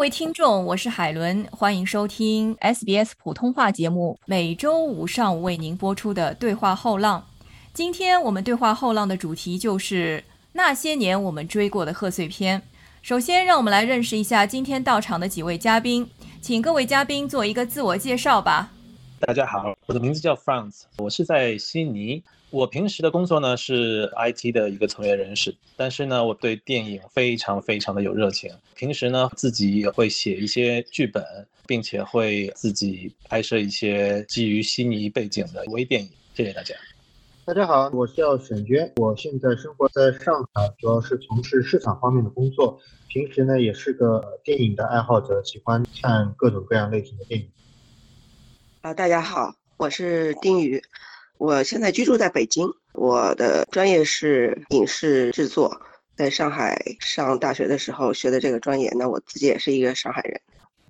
各位听众，我是海伦，欢迎收听 SBS 普通话节目，每周五上午为您播出的对话后浪。今天我们对话后浪的主题就是那些年我们追过的贺岁片。首先，让我们来认识一下今天到场的几位嘉宾，请各位嘉宾做一个自我介绍吧。大家好，我的名字叫 Franz，我是在悉尼。我平时的工作呢是 IT 的一个从业人士，但是呢，我对电影非常非常的有热情。平时呢，自己也会写一些剧本，并且会自己拍摄一些基于悉尼背景的微电影。谢谢大家。大家好，我叫沈娟，我现在生活在上海，主要是从事市场方面的工作。平时呢，也是个电影的爱好者，喜欢看各种各样类型的电影。啊，大家好，我是丁宇，我现在居住在北京，我的专业是影视制作，在上海上大学的时候学的这个专业，那我自己也是一个上海人。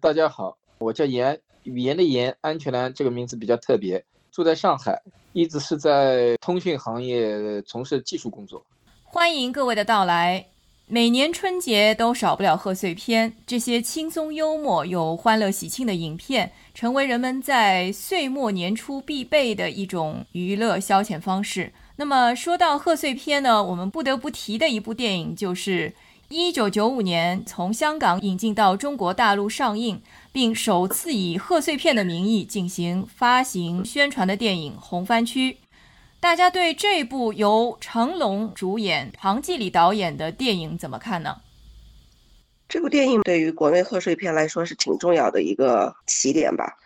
大家好，我叫严，语言的严，安全的这个名字比较特别，住在上海，一直是在通讯行业从事技术工作。欢迎各位的到来。每年春节都少不了贺岁片，这些轻松幽默又欢乐喜庆的影片，成为人们在岁末年初必备的一种娱乐消遣方式。那么说到贺岁片呢，我们不得不提的一部电影就是1995年从香港引进到中国大陆上映，并首次以贺岁片的名义进行发行宣传的电影《红番区》。大家对这部由成龙主演、庞季礼导演的电影怎么看呢？这部电影对于国内贺岁片来说是挺重要的一个起点吧，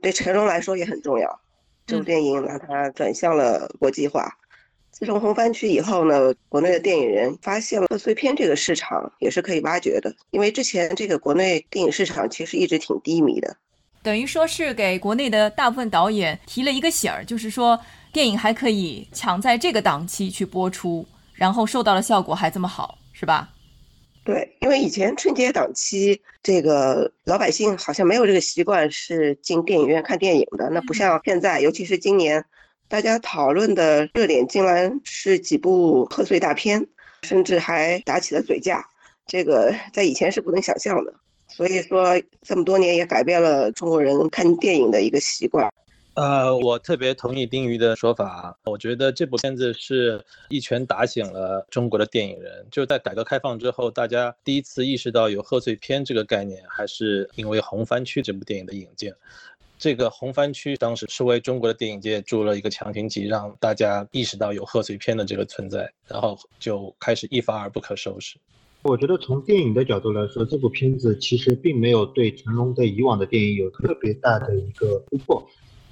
对成龙来说也很重要。这部电影让他转向了国际化。自从红番区以后呢，国内的电影人发现了贺岁片这个市场也是可以挖掘的，因为之前这个国内电影市场其实一直挺低迷的。等于说是给国内的大部分导演提了一个醒儿，就是说。电影还可以抢在这个档期去播出，然后受到的效果还这么好，是吧？对，因为以前春节档期，这个老百姓好像没有这个习惯是进电影院看电影的。那不像现在，尤其是今年，大家讨论的热点竟然是几部贺岁大片，甚至还打起了嘴架，这个在以前是不能想象的。所以说，这么多年也改变了中国人看电影的一个习惯。呃，我特别同意丁瑜的说法。我觉得这部片子是一拳打醒了中国的电影人。就在改革开放之后，大家第一次意识到有贺岁片这个概念，还是因为《红番区》这部电影的引进。这个《红番区》当时是为中国的电影界注了一个强心剂，让大家意识到有贺岁片的这个存在，然后就开始一发而不可收拾。我觉得从电影的角度来说，这部片子其实并没有对成龙的以往的电影有特别大的一个突破。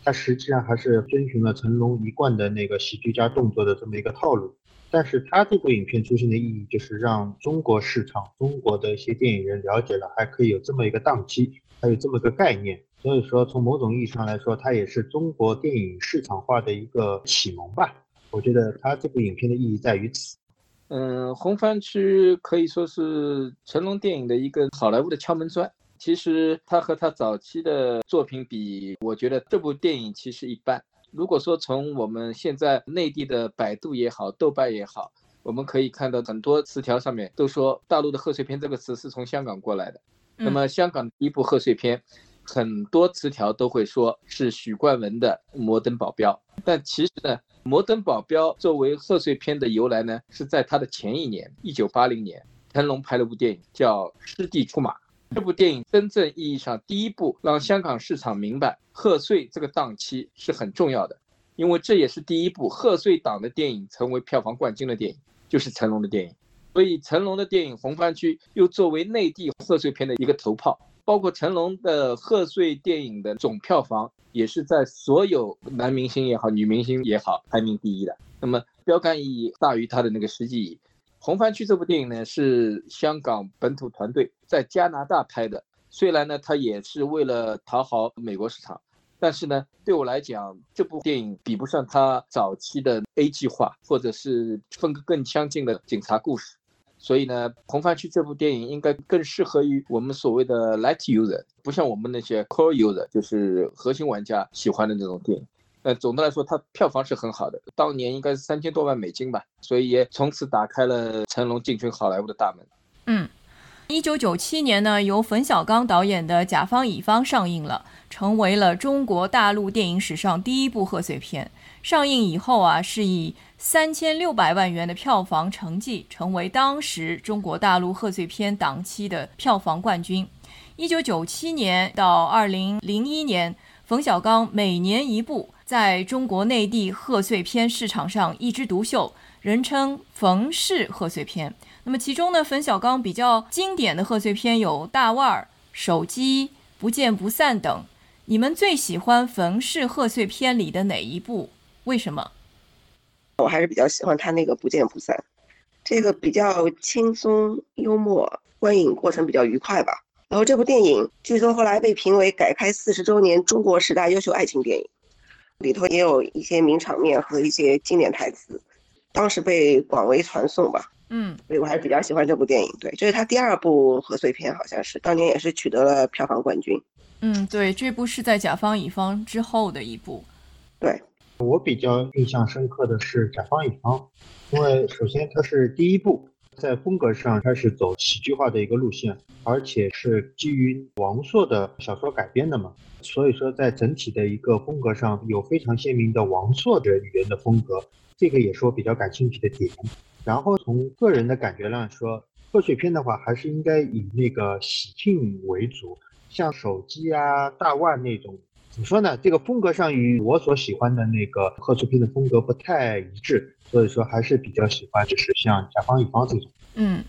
它实际上还是遵循了成龙一贯的那个喜剧加动作的这么一个套路，但是它这部影片出现的意义就是让中国市场、中国的一些电影人了解了还可以有这么一个档期，还有这么个概念。所以说，从某种意义上来说，它也是中国电影市场化的一个启蒙吧。我觉得它这部影片的意义在于此。嗯，红番区可以说是成龙电影的一个好莱坞的敲门砖。其实他和他早期的作品比，我觉得这部电影其实一般。如果说从我们现在内地的百度也好、豆瓣也好，我们可以看到很多词条上面都说大陆的贺岁片这个词是从香港过来的。那么香港第一部贺岁片，很多词条都会说是许冠文的《摩登保镖》，但其实呢，《摩登保镖》作为贺岁片的由来呢，是在他的前一年，一九八零年，成龙拍了部电影叫《师弟出马》。这部电影真正意义上第一部让香港市场明白贺岁这个档期是很重要的，因为这也是第一部贺岁档的电影成为票房冠军的电影，就是成龙的电影。所以成龙的电影《红番区》又作为内地贺岁片的一个头炮，包括成龙的贺岁电影的总票房也是在所有男明星也好、女明星也好排名第一的。那么标杆意义大于它的那个实际意义。红番区这部电影呢，是香港本土团队在加拿大拍的。虽然呢，它也是为了讨好美国市场，但是呢，对我来讲，这部电影比不上它早期的 A 计划，或者是风格更相近的警察故事。所以呢，红番区这部电影应该更适合于我们所谓的 Light User，不像我们那些 Core User，就是核心玩家喜欢的那种电影。呃，总的来说，它票房是很好的，当年应该是三千多万美金吧，所以也从此打开了成龙进军好莱坞的大门。嗯，一九九七年呢，由冯小刚导演的《甲方乙方》上映了，成为了中国大陆电影史上第一部贺岁片。上映以后啊，是以三千六百万元的票房成绩，成为当时中国大陆贺岁片档期的票房冠军。一九九七年到二零零一年，冯小刚每年一部，在中国内地贺岁片市场上一枝独秀，人称“冯氏贺岁片”。那么其中呢，冯小刚比较经典的贺岁片有《大腕儿》《手机》《不见不散》等。你们最喜欢冯氏贺岁片里的哪一部？为什么？我还是比较喜欢他那个《不见不散》，这个比较轻松幽默，观影过程比较愉快吧。然后这部电影据说后来被评为改开四十周年中国十大优秀爱情电影，里头也有一些名场面和一些经典台词，当时被广为传颂吧。嗯，所以我还是比较喜欢这部电影。对，这是他第二部贺岁片，好像是当年也是取得了票房冠军。嗯，对，这部是在《甲方乙方》之后的一部。对，我比较印象深刻的是《甲方乙方》，因为首先它是第一部，在风格上开始走喜剧化的一个路线，而且是基于王朔的小说改编的嘛，所以说在整体的一个风格上有非常鲜明的王朔的语言的风格，这个也是我比较感兴趣的点。然后从个人的感觉上说，贺岁片的话还是应该以那个喜庆为主，像手机啊、大腕那种，怎么说呢？这个风格上与我所喜欢的那个贺岁片的风格不太一致，所以说还是比较喜欢就是像甲方乙方这种。嗯，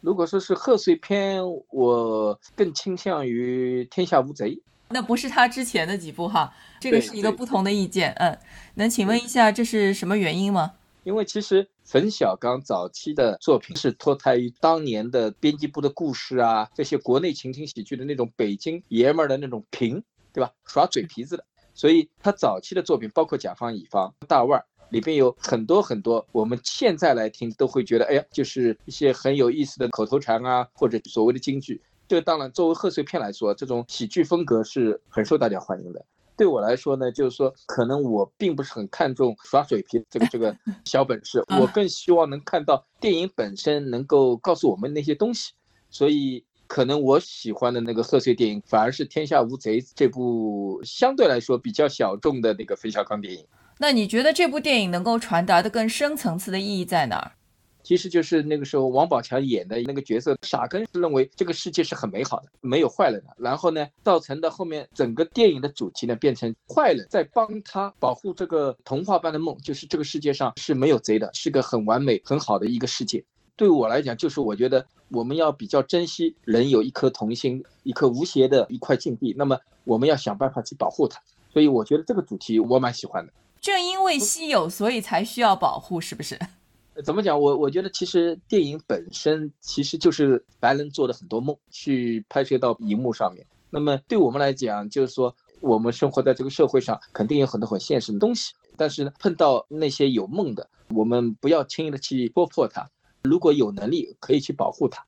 如果说是贺岁片，我更倾向于《天下无贼》。那不是他之前的几部哈，这个是一个不同的意见。嗯，能请问一下这是什么原因吗？因为其实冯小刚早期的作品是脱胎于当年的编辑部的故事啊，这些国内情景喜剧的那种北京爷们儿的那种贫，对吧？耍嘴皮子的，所以他早期的作品包括《甲方乙方》《大腕儿》。里边有很多很多，我们现在来听都会觉得，哎呀，就是一些很有意思的口头禅啊，或者所谓的京剧。这当然，作为贺岁片来说，这种喜剧风格是很受大家欢迎的。对我来说呢，就是说，可能我并不是很看重耍嘴皮这个这个 小本事，我更希望能看到电影本身能够告诉我们那些东西。所以，可能我喜欢的那个贺岁电影，反而是《天下无贼》这部相对来说比较小众的那个冯小刚电影。那你觉得这部电影能够传达的更深层次的意义在哪儿？其实就是那个时候王宝强演的那个角色，傻根是认为这个世界是很美好的，没有坏人的。然后呢，造成的后面整个电影的主题呢，变成坏人在帮他保护这个童话般的梦，就是这个世界上是没有贼的，是个很完美、很好的一个世界。对我来讲，就是我觉得我们要比较珍惜人有一颗童心，一颗无邪的一块禁地，那么我们要想办法去保护它。所以我觉得这个主题我蛮喜欢的。正因为稀有，所以才需要保护，是不是？怎么讲？我我觉得其实电影本身其实就是白人做的很多梦，去拍摄到荧幕上面。那么对我们来讲，就是说我们生活在这个社会上，肯定有很多很现实的东西。但是呢，碰到那些有梦的，我们不要轻易的去戳破它。如果有能力，可以去保护它。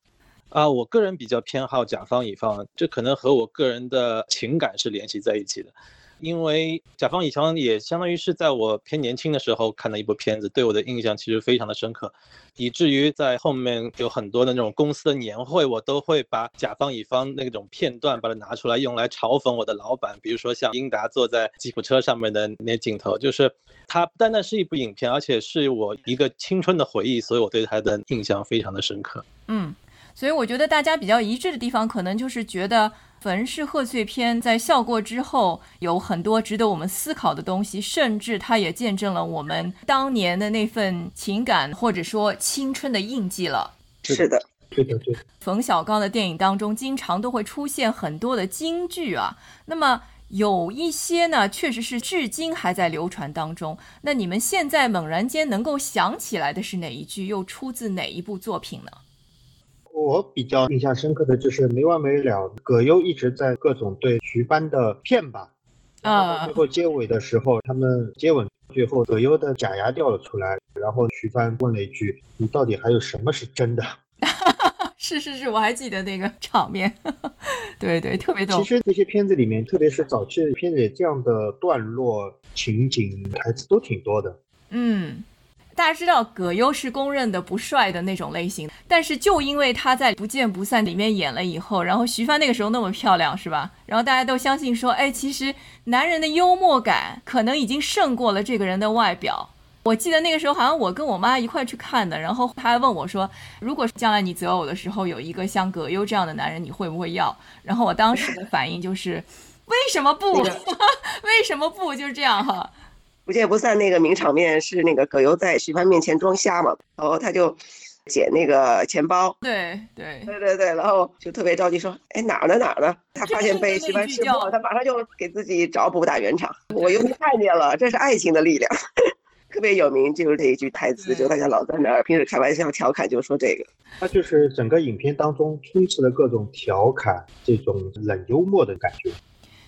啊，我个人比较偏好甲方乙方，这可能和我个人的情感是联系在一起的。因为甲方乙方也相当于是在我偏年轻的时候看的一部片子，对我的印象其实非常的深刻，以至于在后面有很多的那种公司的年会，我都会把甲方乙方那种片段把它拿出来用来嘲讽我的老板，比如说像英达坐在吉普车上面的那镜头，就是它不单单是一部影片，而且是我一个青春的回忆，所以我对它的印象非常的深刻。嗯，所以我觉得大家比较一致的地方，可能就是觉得。冯氏贺岁片在笑过之后，有很多值得我们思考的东西，甚至它也见证了我们当年的那份情感，或者说青春的印记了。是的，对的，对的。冯小刚的电影当中，经常都会出现很多的金句啊。那么有一些呢，确实是至今还在流传当中。那你们现在猛然间能够想起来的是哪一句？又出自哪一部作品呢？我比较印象深刻的就是没完没了，葛优一直在各种对徐帆的骗吧，啊，最后结尾的时候，他们接吻，最后葛优的假牙掉了出来，然后徐帆问了一句：“你到底还有什么是真的？” 是是是，我还记得那个场面，对对，特别逗。其实这些片子里面，特别是早期的片子，这样的段落、情景、台词都挺多的。嗯。大家知道葛优是公认的不帅的那种类型，但是就因为他在《不见不散》里面演了以后，然后徐帆那个时候那么漂亮，是吧？然后大家都相信说，哎，其实男人的幽默感可能已经胜过了这个人的外表。我记得那个时候好像我跟我妈一块去看的，然后他还问我说，如果将来你择偶的时候有一个像葛优这样的男人，你会不会要？然后我当时的反应就是，为什么不？为什么不？就是这样哈。不见不散那个名场面是那个葛优在徐帆面前装瞎嘛，然后他就捡那个钱包，对对对对对，然后就特别着急说，哎哪儿呢哪儿呢？他发现被徐帆识破，他马上就给自己找补打圆场。我又看见了，这是爱情的力量，特别有名，就是这一句台词，就大家老在那儿平时开玩笑调侃，就说这个。他就是整个影片当中充斥了各种调侃，这种冷幽默的感觉。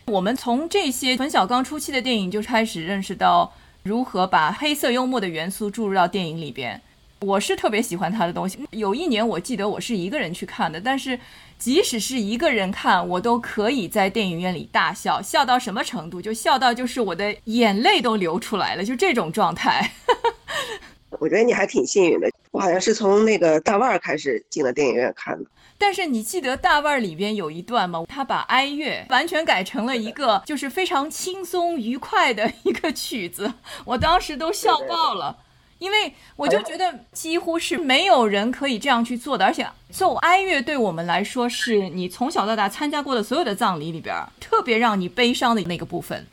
我们从这些冯小刚初期的电影就开始认识到如何把黑色幽默的元素注入到电影里边。我是特别喜欢他的东西。有一年我记得我是一个人去看的，但是即使是一个人看，我都可以在电影院里大笑，笑到什么程度？就笑到就是我的眼泪都流出来了，就这种状态。我觉得你还挺幸运的，我好像是从那个大腕儿开始进了电影院看的。但是你记得大腕儿里边有一段吗？他把哀乐完全改成了一个就是非常轻松愉快的一个曲子，我当时都笑爆了，因为我就觉得几乎是没有人可以这样去做的，而且奏哀乐对我们来说是你从小到大参加过的所有的葬礼里边特别让你悲伤的那个部分。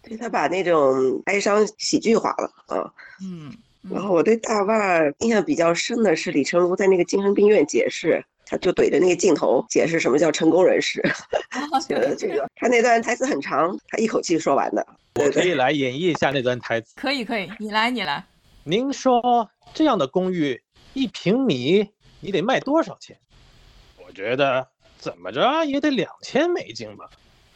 对他把那种哀伤喜剧化了啊，嗯。然后我对大腕儿印象比较深的是李成儒在那个精神病院解释。他就怼着那个镜头解释什么叫成功人士，觉得这个他那段台词很长，他一口气说完的。我可以来演绎一下那段台词。可以可以，你来你来。您说这样的公寓一平米你得卖多少钱？我觉得怎么着也得两千美金吧。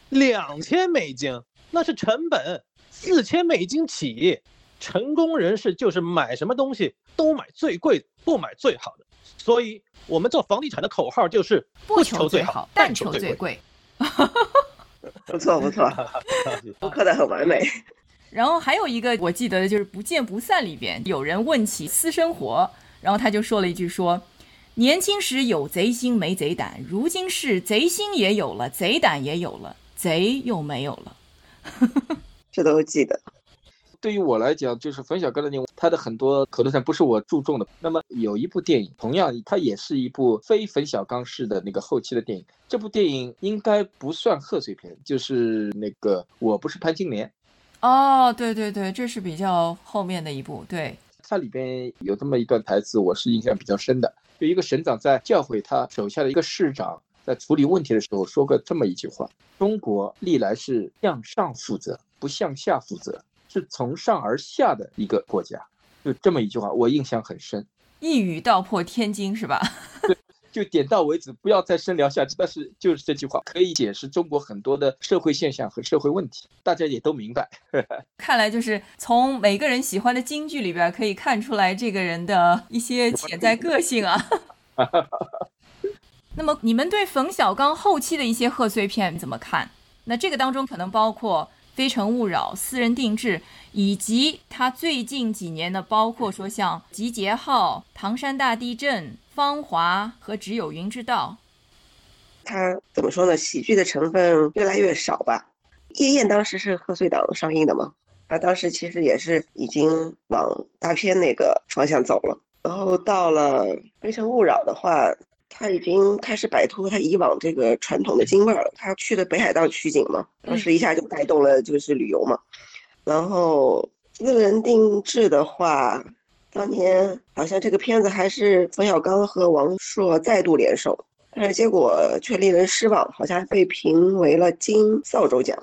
两千美金那是成本，四千美金起。成功人士就是买什么东西都买最贵的，不买最好的。所以。我们做房地产的口号就是不求最好，但求最贵。不错 不错，复刻的很完美。然后还有一个我记得的就是《不见不散》里边有人问起私生活，然后他就说了一句说：“年轻时有贼心没贼胆，如今是贼心也有了，贼胆也有了，贼又没有了。”这都记得。对于我来讲，就是冯小刚的电影，他的很多口头禅不是我注重的。那么有一部电影，同样它也是一部非冯小刚式的那个后期的电影。这部电影应该不算贺岁片，就是那个《我不是潘金莲》。哦，对对对，这是比较后面的一部。对，它里边有这么一段台词，我是印象比较深的。就一个省长在教诲他手下的一个市长，在处理问题的时候说过这么一句话：“中国历来是向上负责，不向下负责。”是从上而下的一个国家，就这么一句话，我印象很深。一语道破天惊，是吧？对，就点到为止，不要再深聊下去。但是就是这句话可以解释中国很多的社会现象和社会问题，大家也都明白。看来就是从每个人喜欢的京剧里边可以看出来这个人的一些潜在个性啊。那么你们对冯小刚后期的一些贺岁片怎么看？那这个当中可能包括。《非诚勿扰》、私人定制，以及他最近几年的，包括说像《集结号》、《唐山大地震》、《芳华》和《只有云知道》，他怎么说呢？喜剧的成分越来越少吧。《夜宴》当时是贺岁档上映的嘛，他当时其实也是已经往大片那个方向走了。然后到了《非诚勿扰》的话。他已经开始摆脱他以往这个传统的京味儿了。他去的北海道取景嘛，当时一下就带动了就是旅游嘛。然后私人定制的话，当年好像这个片子还是冯小刚和王朔再度联手，但是结果却令人失望，好像被评为了金扫帚奖。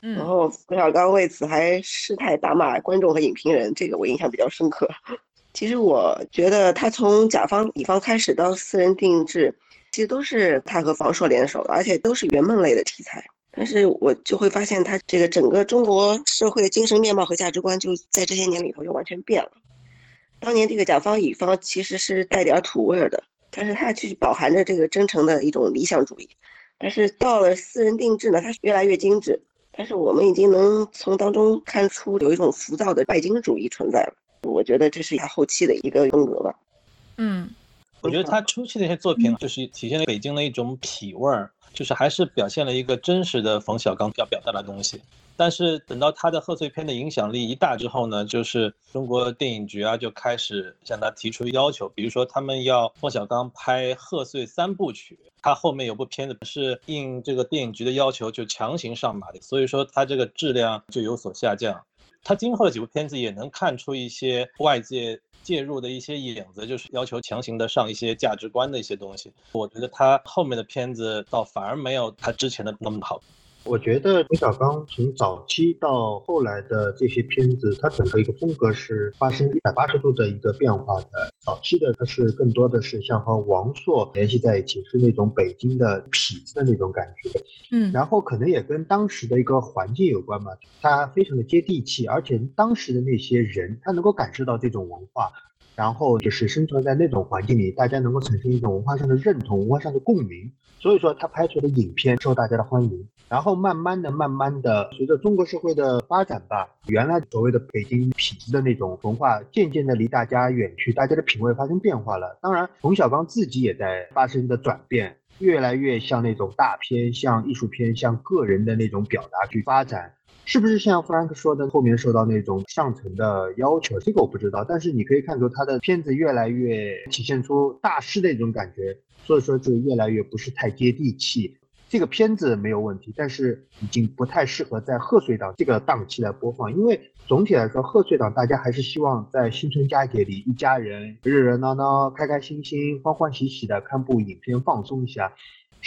然后冯小刚为此还失态大骂观众和影评人，这个我印象比较深刻。其实我觉得他从甲方乙方开始到私人定制，其实都是他和房硕联手的，而且都是圆梦类的题材。但是我就会发现他这个整个中国社会的精神面貌和价值观就在这些年里头就完全变了。当年这个甲方乙方其实是带点土味的，但是他去饱含着这个真诚的一种理想主义。但是到了私人定制呢，它越来越精致，但是我们已经能从当中看出有一种浮躁的拜金主义存在了。我觉得这是他后期的一个风格吧。嗯，我觉得他初期的一些作品就是体现了北京的一种痞味儿，就是还是表现了一个真实的冯小刚要表达的东西。但是等到他的贺岁片的影响力一大之后呢，就是中国电影局啊就开始向他提出要求，比如说他们要冯小刚拍贺岁三部曲，他后面有部片子是应这个电影局的要求就强行上马的，所以说他这个质量就有所下降。他今后的几部片子也能看出一些外界介入的一些影子，就是要求强行的上一些价值观的一些东西。我觉得他后面的片子倒反而没有他之前的那么好。我觉得冯小刚从早期到后来的这些片子，他整个一个风格是发生一百八十度的一个变化的。早期的他是更多的是像和王朔联系在一起，是那种北京的痞子的那种感觉。嗯，然后可能也跟当时的一个环境有关吧，他非常的接地气，而且当时的那些人，他能够感受到这种文化，然后就是生存在那种环境里，大家能够产生一种文化上的认同、文化上的共鸣，所以说他拍出的影片受大家的欢迎。然后慢慢的、慢慢的，随着中国社会的发展吧，原来所谓的北京痞子的那种文化，渐渐的离大家远去，大家的品味发生变化了。当然，冯小刚自己也在发生的转变，越来越像那种大片、像艺术片、像个人的那种表达去发展。是不是像弗兰克说的，后面受到那种上层的要求？这个我不知道。但是你可以看出他的片子越来越体现出大师的一种感觉，所以说就越来越不是太接地气。这个片子没有问题，但是已经不太适合在贺岁档这个档期来播放，因为总体来说，贺岁档大家还是希望在新春佳节里，一家人热热闹闹、开开心心、欢欢喜喜的看部影片放松一下，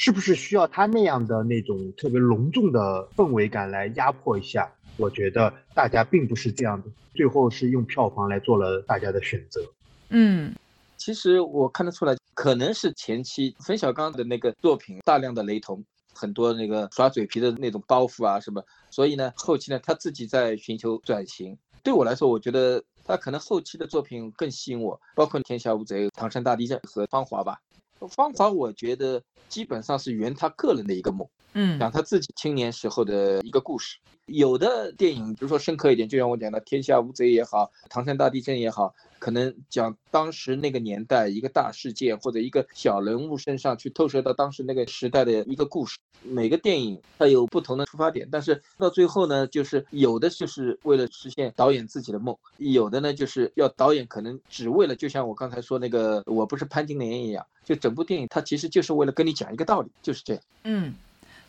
是不是需要他那样的那种特别隆重的氛围感来压迫一下？我觉得大家并不是这样的，最后是用票房来做了大家的选择。嗯，其实我看得出来。可能是前期冯小刚的那个作品大量的雷同，很多那个耍嘴皮的那种包袱啊什么，所以呢，后期呢他自己在寻求转型。对我来说，我觉得他可能后期的作品更吸引我，包括《天下无贼》《唐山大地震》和《芳华》吧。《方法》我觉得基本上是圆他个人的一个梦，嗯，讲他自己青年时候的一个故事。有的电影，比如说深刻一点，就像我讲的《天下无贼》也好，《唐山大地震》也好。可能讲当时那个年代一个大事件或者一个小人物身上去透射到当时那个时代的一个故事。每个电影它有不同的出发点，但是到最后呢，就是有的就是为了实现导演自己的梦，有的呢就是要导演可能只为了就像我刚才说那个我不是潘金莲一样，就整部电影它其实就是为了跟你讲一个道理，就是这样。嗯，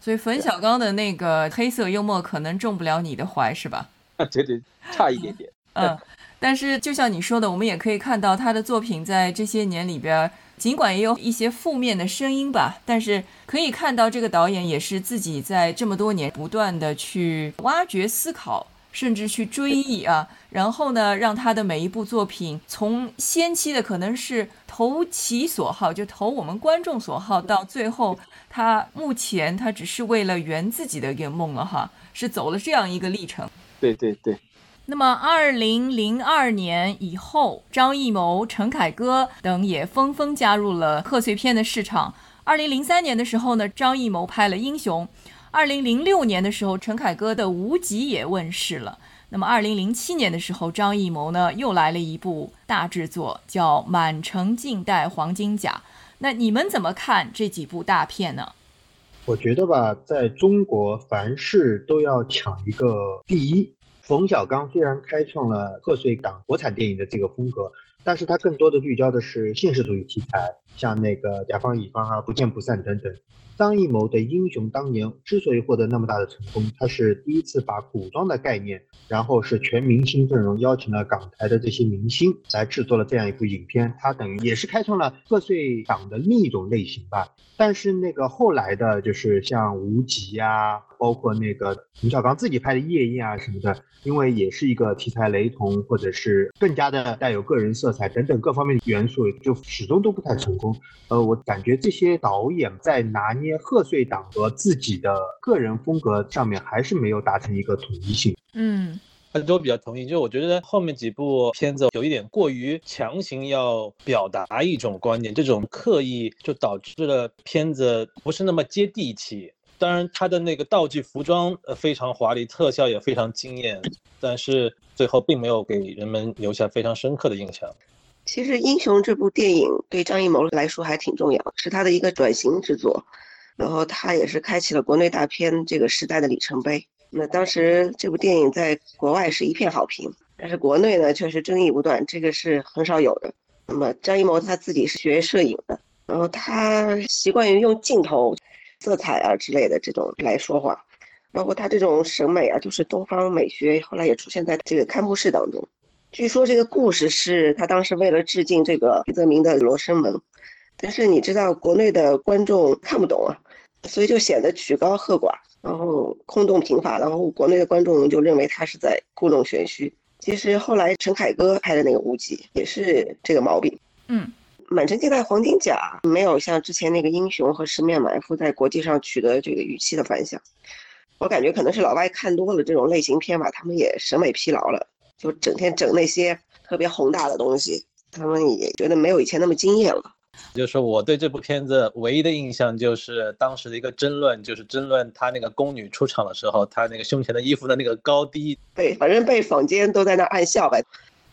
所以冯小刚的那个黑色幽默可能中不了你的怀，是吧？啊，对对，差一点点。嗯。但是，就像你说的，我们也可以看到他的作品在这些年里边，尽管也有一些负面的声音吧，但是可以看到这个导演也是自己在这么多年不断的去挖掘、思考，甚至去追忆啊，然后呢，让他的每一部作品从先期的可能是投其所好，就投我们观众所好，到最后他目前他只是为了圆自己的一个梦了哈，是走了这样一个历程。对对对。那么，二零零二年以后，张艺谋、陈凯歌等也纷纷加入了贺岁片的市场。二零零三年的时候呢，张艺谋拍了《英雄》；二零零六年的时候，陈凯歌的《无极》也问世了。那么，二零零七年的时候，张艺谋呢又来了一部大制作，叫《满城尽带黄金甲》。那你们怎么看这几部大片呢？我觉得吧，在中国，凡事都要抢一个第一。冯小刚虽然开创了贺岁档国产电影的这个风格，但是他更多的聚焦的是现实主义题材，像那个甲方乙方啊、不见不散等等。张艺谋的《英雄》当年之所以获得那么大的成功，他是第一次把古装的概念，然后是全明星阵容，邀请了港台的这些明星来制作了这样一部影片，他等于也是开创了贺岁档的另一种类型吧。但是那个后来的，就是像无极啊，包括那个冯小刚自己拍的夜宴啊什么的，因为也是一个题材雷同，或者是更加的带有个人色彩等等各方面的元素，就始终都不太成功。呃，我感觉这些导演在拿捏贺岁档和自己的个人风格上面，还是没有达成一个统一性。嗯。大都比较同意，就是我觉得后面几部片子有一点过于强行要表达一种观点，这种刻意就导致了片子不是那么接地气。当然他的那个道具服装呃非常华丽，特效也非常惊艳，但是最后并没有给人们留下非常深刻的印象。其实《英雄》这部电影对张艺谋来说还挺重要，是他的一个转型之作，然后他也是开启了国内大片这个时代的里程碑。那当时这部电影在国外是一片好评，但是国内呢却是争议不断，这个是很少有的。那么张艺谋他自己是学摄影的，然后他习惯于用镜头、色彩啊之类的这种来说话，包括他这种审美啊，就是东方美学，后来也出现在这个开幕式当中。据说这个故事是他当时为了致敬这个徐泽明的《罗生门》，但是你知道国内的观众看不懂啊，所以就显得曲高和寡，然后空洞贫乏，然后国内的观众就认为他是在故弄玄虚。其实后来陈凯歌拍的那个《无极》也是这个毛病。嗯，《满城尽带黄金甲》没有像之前那个《英雄》和《十面埋伏》在国际上取得这个预期的反响，我感觉可能是老外看多了这种类型片吧，他们也审美疲劳了。就整天整那些特别宏大的东西，他们也觉得没有以前那么惊艳了。就是我对这部片子唯一的印象就是当时的一个争论，就是争论他那个宫女出场的时候，她那个胸前的衣服的那个高低。对，反正被坊间都在那暗笑吧。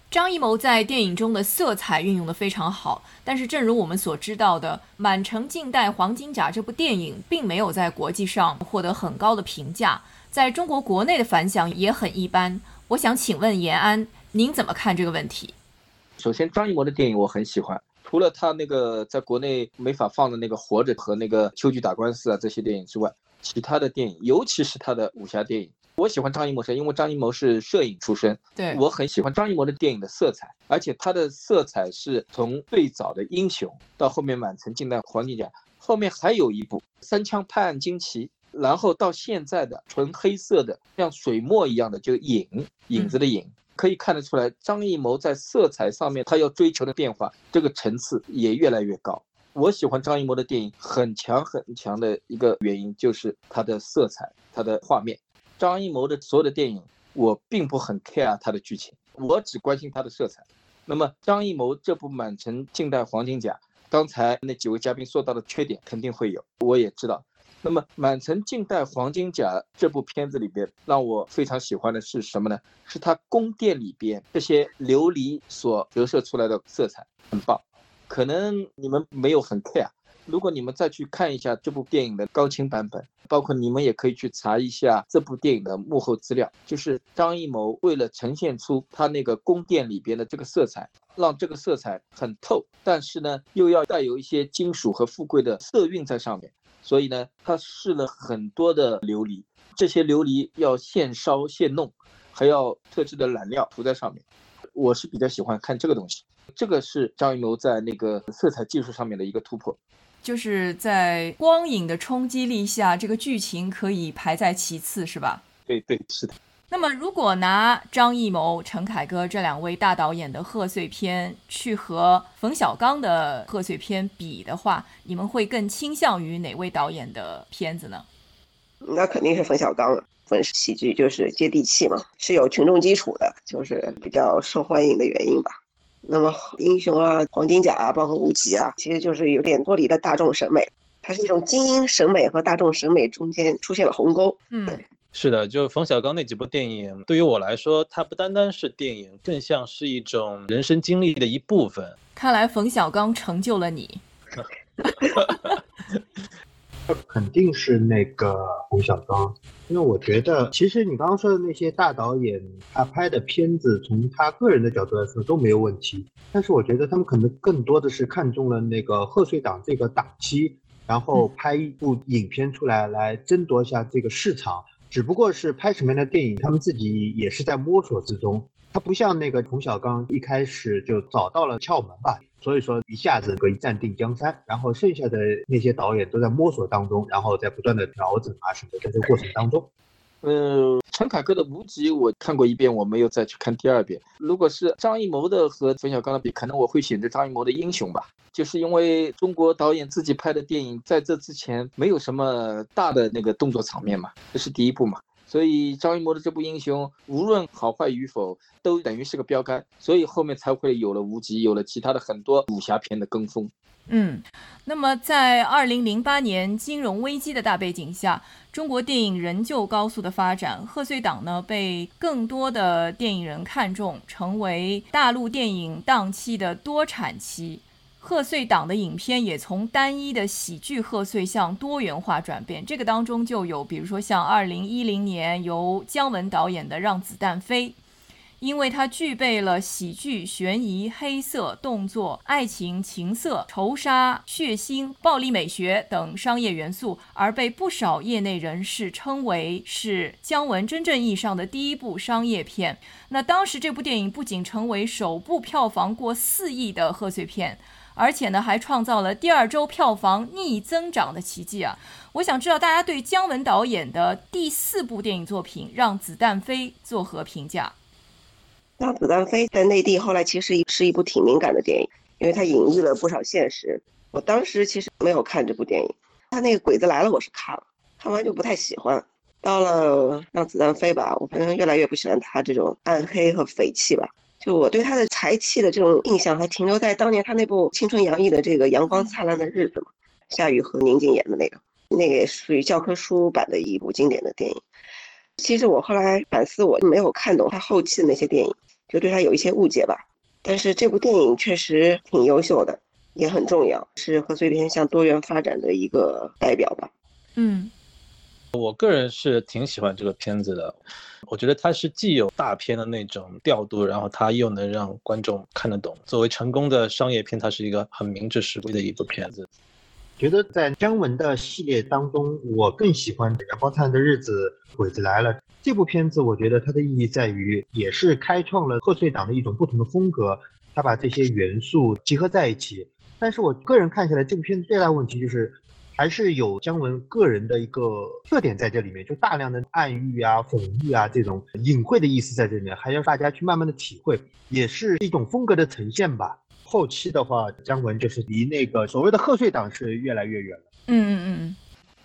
张艺谋在电影中的色彩运用的非常好，但是正如我们所知道的，《满城尽带黄金甲》这部电影并没有在国际上获得很高的评价，在中国国内的反响也很一般。我想请问延安，您怎么看这个问题？首先，张艺谋的电影我很喜欢，除了他那个在国内没法放的那个《活着》和那个《秋菊打官司》啊这些电影之外，其他的电影，尤其是他的武侠电影，我喜欢张艺谋是因为张艺谋是摄影出身，对我很喜欢张艺谋的电影的色彩，而且他的色彩是从最早的《英雄》到后面《满城尽带黄金甲》，后面还有一部《三枪拍案惊奇》。然后到现在的纯黑色的，像水墨一样的，就影影子的影，可以看得出来，张艺谋在色彩上面他要追求的变化，这个层次也越来越高。我喜欢张艺谋的电影很强很强的一个原因就是他的色彩，他的画面。张艺谋的所有的电影，我并不很 care 他的剧情，我只关心他的色彩。那么张艺谋这部《满城尽带黄金甲》，刚才那几位嘉宾说到的缺点肯定会有，我也知道。那么，《满城尽带黄金甲》这部片子里边，让我非常喜欢的是什么呢？是它宫殿里边这些琉璃所折射出来的色彩很棒。可能你们没有很 care，如果你们再去看一下这部电影的高清版本，包括你们也可以去查一下这部电影的幕后资料，就是张艺谋为了呈现出他那个宫殿里边的这个色彩，让这个色彩很透，但是呢，又要带有一些金属和富贵的色韵在上面。所以呢，他试了很多的琉璃，这些琉璃要现烧现弄，还要特制的染料涂在上面。我是比较喜欢看这个东西，这个是张艺谋在那个色彩技术上面的一个突破，就是在光影的冲击力下，这个剧情可以排在其次，是吧？对对，是的。那么，如果拿张艺谋、陈凯歌这两位大导演的贺岁片去和冯小刚的贺岁片比的话，你们会更倾向于哪位导演的片子呢？那肯定是冯小刚了。粉饰喜剧就是接地气嘛，是有群众基础的，就是比较受欢迎的原因吧。那么英雄啊、黄金甲啊、包括无极啊，其实就是有点脱离了大众审美，它是一种精英审美和大众审美中间出现了鸿沟。嗯。是的，就冯小刚那几部电影，对于我来说，它不单单是电影，更像是一种人生经历的一部分。看来冯小刚成就了你。肯定是那个冯小刚，因为我觉得，其实你刚刚说的那些大导演，他拍的片子，从他个人的角度来说都没有问题。但是我觉得他们可能更多的是看中了那个贺岁档这个档期，然后拍一部影片出来，来争夺一下这个市场。只不过是拍什么样的电影，他们自己也是在摸索之中。他不像那个冯小刚一开始就找到了窍门吧，所以说一下子可以暂定江山。然后剩下的那些导演都在摸索当中，然后在不断的调整啊什么的，在这个过程当中。呃，陈凯歌的《无极》我看过一遍，我没有再去看第二遍。如果是张艺谋的和冯小刚的比，可能我会选择张艺谋的《英雄》吧，就是因为中国导演自己拍的电影在这之前没有什么大的那个动作场面嘛，这是第一部嘛。所以张艺谋的这部英雄，无论好坏与否，都等于是个标杆，所以后面才会有了无极，有了其他的很多武侠片的跟风。嗯，那么在二零零八年金融危机的大背景下，中国电影仍旧高速的发展，贺岁档呢被更多的电影人看中，成为大陆电影档期的多产期。贺岁档的影片也从单一的喜剧贺岁向多元化转变，这个当中就有，比如说像二零一零年由姜文导演的《让子弹飞》。因为它具备了喜剧、悬疑、黑色、动作、爱情、情色、仇杀、血腥、暴力美学等商业元素，而被不少业内人士称为是姜文真正意义上的第一部商业片。那当时这部电影不仅成为首部票房过四亿的贺岁片，而且呢还创造了第二周票房逆增长的奇迹啊！我想知道大家对姜文导演的第四部电影作品《让子弹飞》作何评价？让子弹飞在内地后来其实是一部挺敏感的电影，因为它隐喻了不少现实。我当时其实没有看这部电影，他那个鬼子来了我是看了，看完就不太喜欢。到了让子弹飞吧，我反正越来越不喜欢他这种暗黑和匪气吧。就我对他的才气的这种印象还停留在当年他那部青春洋溢的这个阳光灿烂的日子嘛，夏雨和宁静演的那个，那个也属于教科书版的一部经典的电影。其实我后来反思，我没有看懂他后期的那些电影。就对他有一些误解吧，但是这部电影确实挺优秀的，也很重要，是贺岁片向多元发展的一个代表吧。嗯，我个人是挺喜欢这个片子的，我觉得它是既有大片的那种调度，然后它又能让观众看得懂。作为成功的商业片，它是一个很明智实惠的一部片子。觉得在姜文的系列当中，我更喜欢《阳光灿烂的日子》《鬼子来了》这部片子。我觉得它的意义在于，也是开创了贺岁档的一种不同的风格。他把这些元素集合在一起。但是我个人看下来，这部片子最大的问题就是，还是有姜文个人的一个特点在这里面，就大量的暗喻啊、讽喻啊这种隐晦的意思在这里面，还要大家去慢慢的体会，也是一种风格的呈现吧。后期的话，姜文就是离那个所谓的贺岁档是越来越远了。嗯嗯嗯。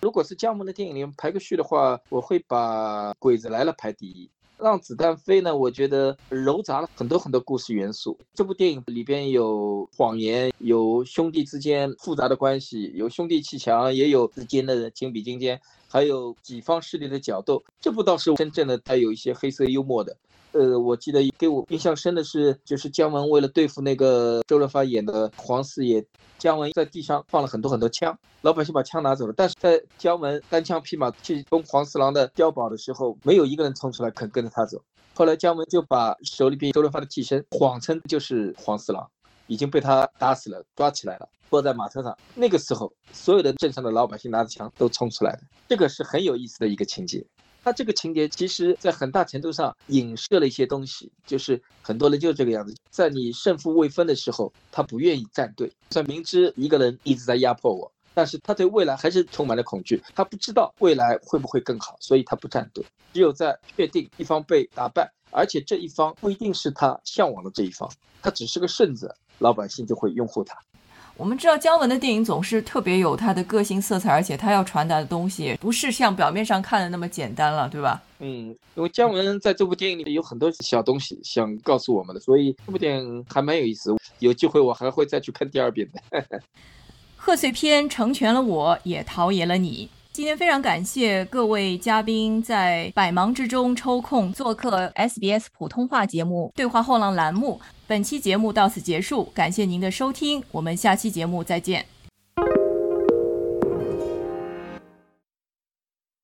如果是姜文的电影里面排个序的话，我会把《鬼子来了》排第一。让子弹飞呢？我觉得糅杂了很多很多故事元素。这部电影里边有谎言，有兄弟之间复杂的关系，有兄弟气墙，也有之间的情比金坚，还有几方势力的角斗。这部倒是真正的带有一些黑色幽默的。呃，我记得给我印象深的是，就是姜文为了对付那个周润发演的黄四爷，姜文在地上放了很多很多枪，老百姓把枪拿走了，但是在姜文单枪匹马去攻黄四郎的碉堡的时候，没有一个人冲出来肯跟着他走。后来姜文就把手里边周润发的替身谎称就是黄四郎，已经被他打死了，抓起来了，坐在马车上。那个时候，所有的镇上的老百姓拿着枪都冲出来了，这个是很有意思的一个情节。他这个情节其实，在很大程度上影射了一些东西，就是很多人就这个样子，在你胜负未分的时候，他不愿意站队。虽然明知一个人一直在压迫我，但是他对未来还是充满了恐惧。他不知道未来会不会更好，所以他不站队。只有在确定一方被打败，而且这一方不一定是他向往的这一方，他只是个顺子，老百姓就会拥护他。我们知道姜文的电影总是特别有他的个性色彩，而且他要传达的东西不是像表面上看的那么简单了，对吧？嗯，因为姜文在这部电影里有很多小东西想告诉我们的，所以这部电影还蛮有意思。有机会我还会再去看第二遍的。贺岁片成全了我，也陶冶了你。今天非常感谢各位嘉宾在百忙之中抽空做客 SBS 普通话节目《对话后浪》栏目。本期节目到此结束，感谢您的收听，我们下期节目再见。